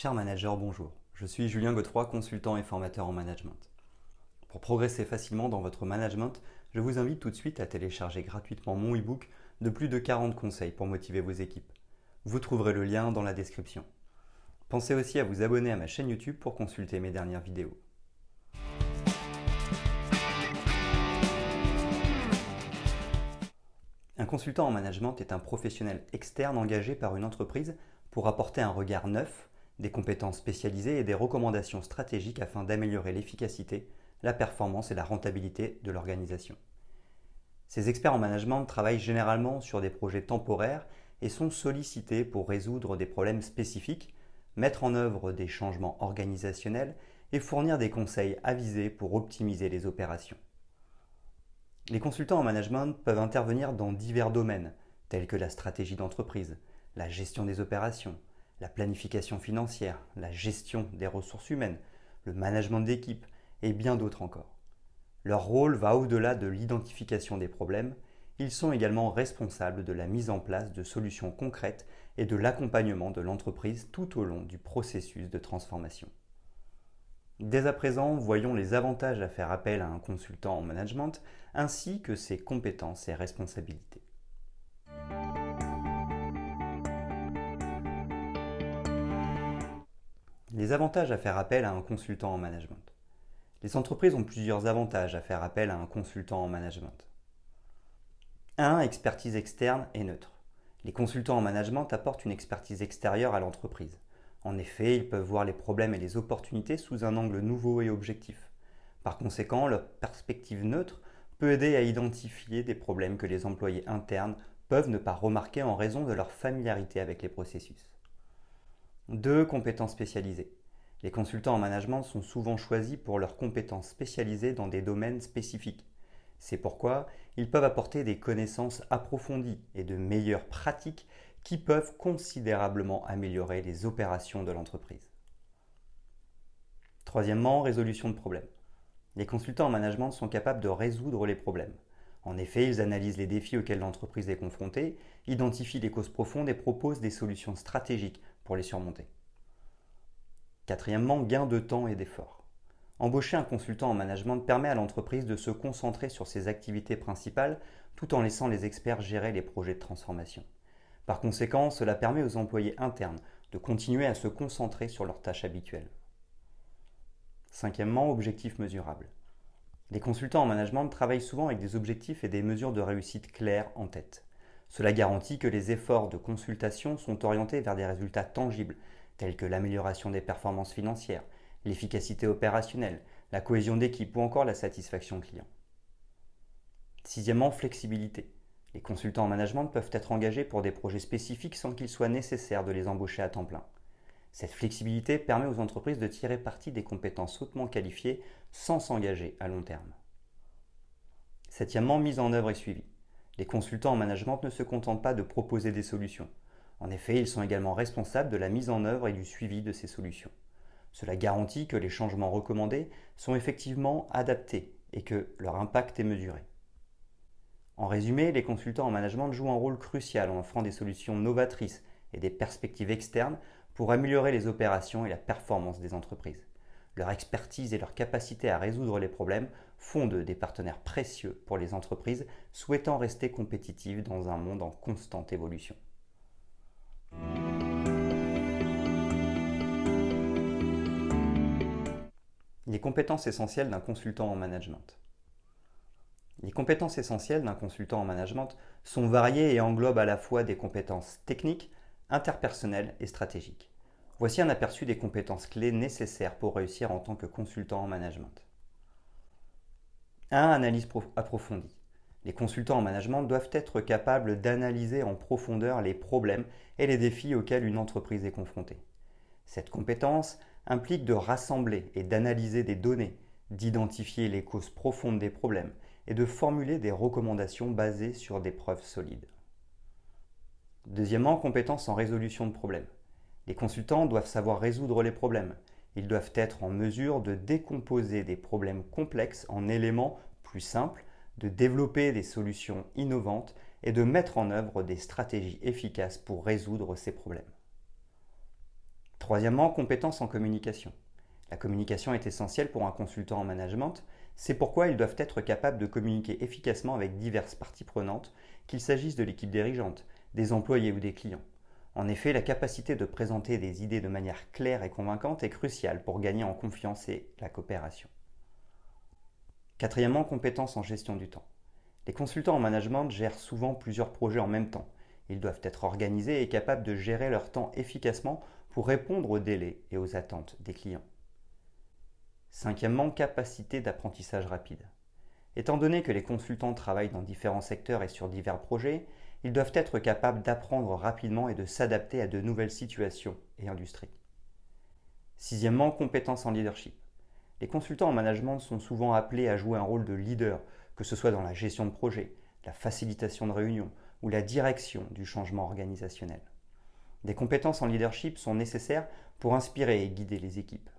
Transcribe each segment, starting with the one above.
Cher manager, bonjour. Je suis Julien Godefroy, consultant et formateur en management. Pour progresser facilement dans votre management, je vous invite tout de suite à télécharger gratuitement mon e-book de plus de 40 conseils pour motiver vos équipes. Vous trouverez le lien dans la description. Pensez aussi à vous abonner à ma chaîne YouTube pour consulter mes dernières vidéos. Un consultant en management est un professionnel externe engagé par une entreprise pour apporter un regard neuf, des compétences spécialisées et des recommandations stratégiques afin d'améliorer l'efficacité, la performance et la rentabilité de l'organisation. Ces experts en management travaillent généralement sur des projets temporaires et sont sollicités pour résoudre des problèmes spécifiques, mettre en œuvre des changements organisationnels et fournir des conseils avisés pour optimiser les opérations. Les consultants en management peuvent intervenir dans divers domaines, tels que la stratégie d'entreprise, la gestion des opérations, la planification financière, la gestion des ressources humaines, le management d'équipe et bien d'autres encore. Leur rôle va au-delà de l'identification des problèmes, ils sont également responsables de la mise en place de solutions concrètes et de l'accompagnement de l'entreprise tout au long du processus de transformation. Dès à présent, voyons les avantages à faire appel à un consultant en management ainsi que ses compétences et responsabilités. Les avantages à faire appel à un consultant en management. Les entreprises ont plusieurs avantages à faire appel à un consultant en management. 1. Expertise externe et neutre. Les consultants en management apportent une expertise extérieure à l'entreprise. En effet, ils peuvent voir les problèmes et les opportunités sous un angle nouveau et objectif. Par conséquent, leur perspective neutre peut aider à identifier des problèmes que les employés internes peuvent ne pas remarquer en raison de leur familiarité avec les processus. 2. Compétences spécialisées. Les consultants en management sont souvent choisis pour leurs compétences spécialisées dans des domaines spécifiques. C'est pourquoi ils peuvent apporter des connaissances approfondies et de meilleures pratiques qui peuvent considérablement améliorer les opérations de l'entreprise. Troisièmement, résolution de problèmes. Les consultants en management sont capables de résoudre les problèmes. En effet, ils analysent les défis auxquels l'entreprise est confrontée, identifient les causes profondes et proposent des solutions stratégiques les surmonter. Quatrièmement, gain de temps et d'effort. Embaucher un consultant en management permet à l'entreprise de se concentrer sur ses activités principales tout en laissant les experts gérer les projets de transformation. Par conséquent, cela permet aux employés internes de continuer à se concentrer sur leurs tâches habituelles. Cinquièmement, objectifs mesurables. Les consultants en management travaillent souvent avec des objectifs et des mesures de réussite claires en tête. Cela garantit que les efforts de consultation sont orientés vers des résultats tangibles, tels que l'amélioration des performances financières, l'efficacité opérationnelle, la cohésion d'équipe ou encore la satisfaction client. Sixièmement, flexibilité. Les consultants en management peuvent être engagés pour des projets spécifiques sans qu'il soit nécessaire de les embaucher à temps plein. Cette flexibilité permet aux entreprises de tirer parti des compétences hautement qualifiées sans s'engager à long terme. Septièmement, mise en œuvre et suivi. Les consultants en management ne se contentent pas de proposer des solutions. En effet, ils sont également responsables de la mise en œuvre et du suivi de ces solutions. Cela garantit que les changements recommandés sont effectivement adaptés et que leur impact est mesuré. En résumé, les consultants en management jouent un rôle crucial en offrant des solutions novatrices et des perspectives externes pour améliorer les opérations et la performance des entreprises. Leur expertise et leur capacité à résoudre les problèmes font d'eux des partenaires précieux pour les entreprises souhaitant rester compétitives dans un monde en constante évolution. Les compétences essentielles d'un consultant en management. Les compétences essentielles d'un consultant en management sont variées et englobent à la fois des compétences techniques, interpersonnelles et stratégiques. Voici un aperçu des compétences clés nécessaires pour réussir en tant que consultant en management. 1. Analyse approfondie. Les consultants en management doivent être capables d'analyser en profondeur les problèmes et les défis auxquels une entreprise est confrontée. Cette compétence implique de rassembler et d'analyser des données, d'identifier les causes profondes des problèmes et de formuler des recommandations basées sur des preuves solides. Deuxièmement, compétences en résolution de problèmes. Les consultants doivent savoir résoudre les problèmes. Ils doivent être en mesure de décomposer des problèmes complexes en éléments plus simples, de développer des solutions innovantes et de mettre en œuvre des stratégies efficaces pour résoudre ces problèmes. Troisièmement, compétences en communication. La communication est essentielle pour un consultant en management, c'est pourquoi ils doivent être capables de communiquer efficacement avec diverses parties prenantes, qu'il s'agisse de l'équipe dirigeante, des employés ou des clients. En effet, la capacité de présenter des idées de manière claire et convaincante est cruciale pour gagner en confiance et la coopération. Quatrièmement, compétences en gestion du temps. Les consultants en management gèrent souvent plusieurs projets en même temps. Ils doivent être organisés et capables de gérer leur temps efficacement pour répondre aux délais et aux attentes des clients. Cinquièmement, capacité d'apprentissage rapide. Étant donné que les consultants travaillent dans différents secteurs et sur divers projets, ils doivent être capables d'apprendre rapidement et de s'adapter à de nouvelles situations et industries. Sixièmement, compétences en leadership. Les consultants en management sont souvent appelés à jouer un rôle de leader, que ce soit dans la gestion de projet, la facilitation de réunions ou la direction du changement organisationnel. Des compétences en leadership sont nécessaires pour inspirer et guider les équipes.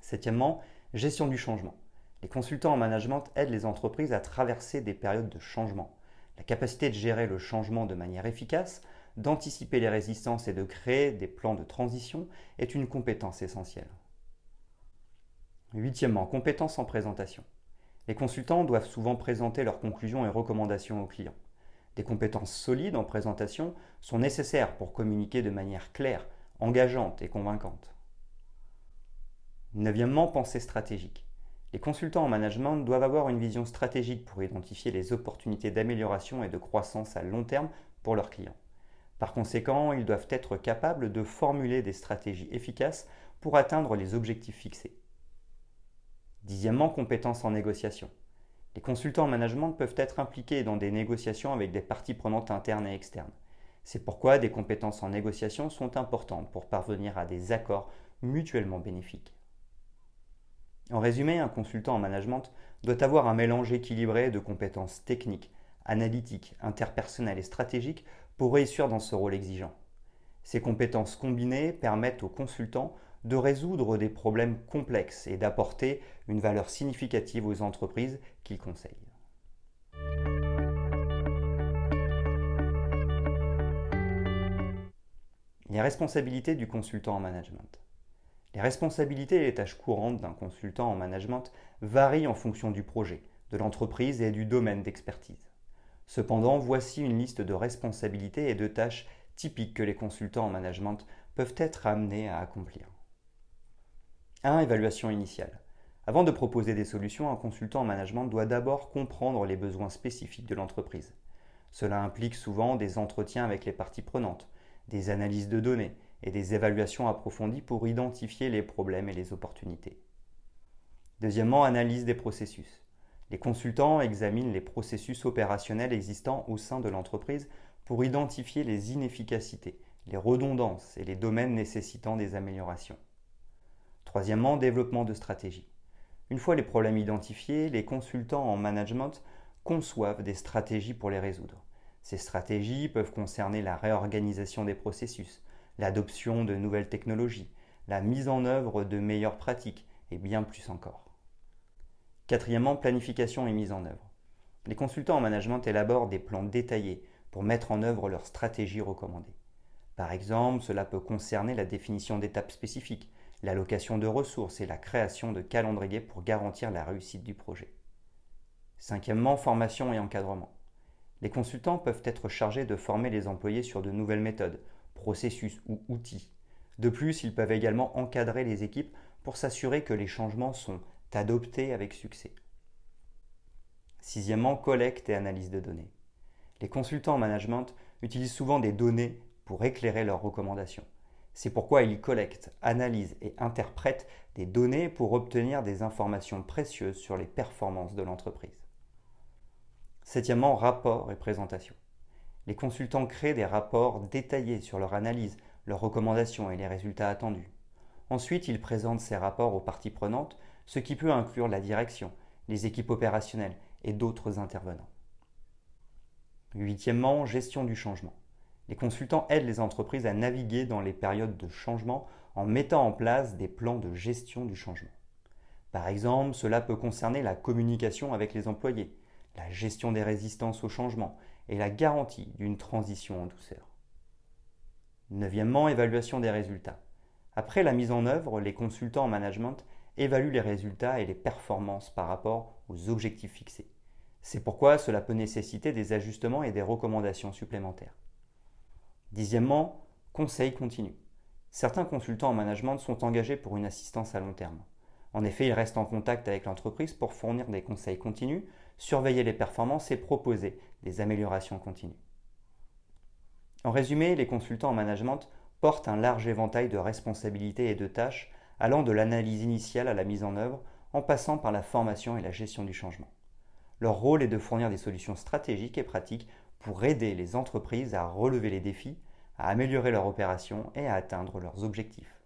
Septièmement, gestion du changement. Les consultants en management aident les entreprises à traverser des périodes de changement. La capacité de gérer le changement de manière efficace, d'anticiper les résistances et de créer des plans de transition est une compétence essentielle. Huitièmement, compétences en présentation. Les consultants doivent souvent présenter leurs conclusions et recommandations aux clients. Des compétences solides en présentation sont nécessaires pour communiquer de manière claire, engageante et convaincante. Neuvièmement, pensée stratégique. Les consultants en management doivent avoir une vision stratégique pour identifier les opportunités d'amélioration et de croissance à long terme pour leurs clients. Par conséquent, ils doivent être capables de formuler des stratégies efficaces pour atteindre les objectifs fixés. Dixièmement, compétences en négociation. Les consultants en management peuvent être impliqués dans des négociations avec des parties prenantes internes et externes. C'est pourquoi des compétences en négociation sont importantes pour parvenir à des accords mutuellement bénéfiques. En résumé, un consultant en management doit avoir un mélange équilibré de compétences techniques, analytiques, interpersonnelles et stratégiques pour réussir dans ce rôle exigeant. Ces compétences combinées permettent aux consultants de résoudre des problèmes complexes et d'apporter une valeur significative aux entreprises qu'ils conseillent. Les responsabilités du consultant en management. Les responsabilités et les tâches courantes d'un consultant en management varient en fonction du projet, de l'entreprise et du domaine d'expertise. Cependant, voici une liste de responsabilités et de tâches typiques que les consultants en management peuvent être amenés à accomplir. 1. Évaluation initiale. Avant de proposer des solutions, un consultant en management doit d'abord comprendre les besoins spécifiques de l'entreprise. Cela implique souvent des entretiens avec les parties prenantes, des analyses de données, et des évaluations approfondies pour identifier les problèmes et les opportunités. Deuxièmement, analyse des processus. Les consultants examinent les processus opérationnels existants au sein de l'entreprise pour identifier les inefficacités, les redondances et les domaines nécessitant des améliorations. Troisièmement, développement de stratégie. Une fois les problèmes identifiés, les consultants en management conçoivent des stratégies pour les résoudre. Ces stratégies peuvent concerner la réorganisation des processus, l'adoption de nouvelles technologies, la mise en œuvre de meilleures pratiques et bien plus encore. Quatrièmement, planification et mise en œuvre. Les consultants en management élaborent des plans détaillés pour mettre en œuvre leurs stratégies recommandées. Par exemple, cela peut concerner la définition d'étapes spécifiques, l'allocation de ressources et la création de calendriers pour garantir la réussite du projet. Cinquièmement, formation et encadrement. Les consultants peuvent être chargés de former les employés sur de nouvelles méthodes, processus ou outils. De plus, ils peuvent également encadrer les équipes pour s'assurer que les changements sont adoptés avec succès. Sixièmement, collecte et analyse de données. Les consultants en management utilisent souvent des données pour éclairer leurs recommandations. C'est pourquoi ils collectent, analysent et interprètent des données pour obtenir des informations précieuses sur les performances de l'entreprise. Septièmement, rapport et présentation. Les consultants créent des rapports détaillés sur leur analyse, leurs recommandations et les résultats attendus. Ensuite, ils présentent ces rapports aux parties prenantes, ce qui peut inclure la direction, les équipes opérationnelles et d'autres intervenants. Huitièmement, gestion du changement. Les consultants aident les entreprises à naviguer dans les périodes de changement en mettant en place des plans de gestion du changement. Par exemple, cela peut concerner la communication avec les employés, la gestion des résistances au changement et la garantie d'une transition en douceur. Neuvièmement, évaluation des résultats. Après la mise en œuvre, les consultants en management évaluent les résultats et les performances par rapport aux objectifs fixés. C'est pourquoi cela peut nécessiter des ajustements et des recommandations supplémentaires. Dixièmement, conseil continu. Certains consultants en management sont engagés pour une assistance à long terme. En effet, ils restent en contact avec l'entreprise pour fournir des conseils continus, surveiller les performances et proposer des améliorations continues. En résumé, les consultants en management portent un large éventail de responsabilités et de tâches allant de l'analyse initiale à la mise en œuvre en passant par la formation et la gestion du changement. Leur rôle est de fournir des solutions stratégiques et pratiques pour aider les entreprises à relever les défis, à améliorer leur opération et à atteindre leurs objectifs.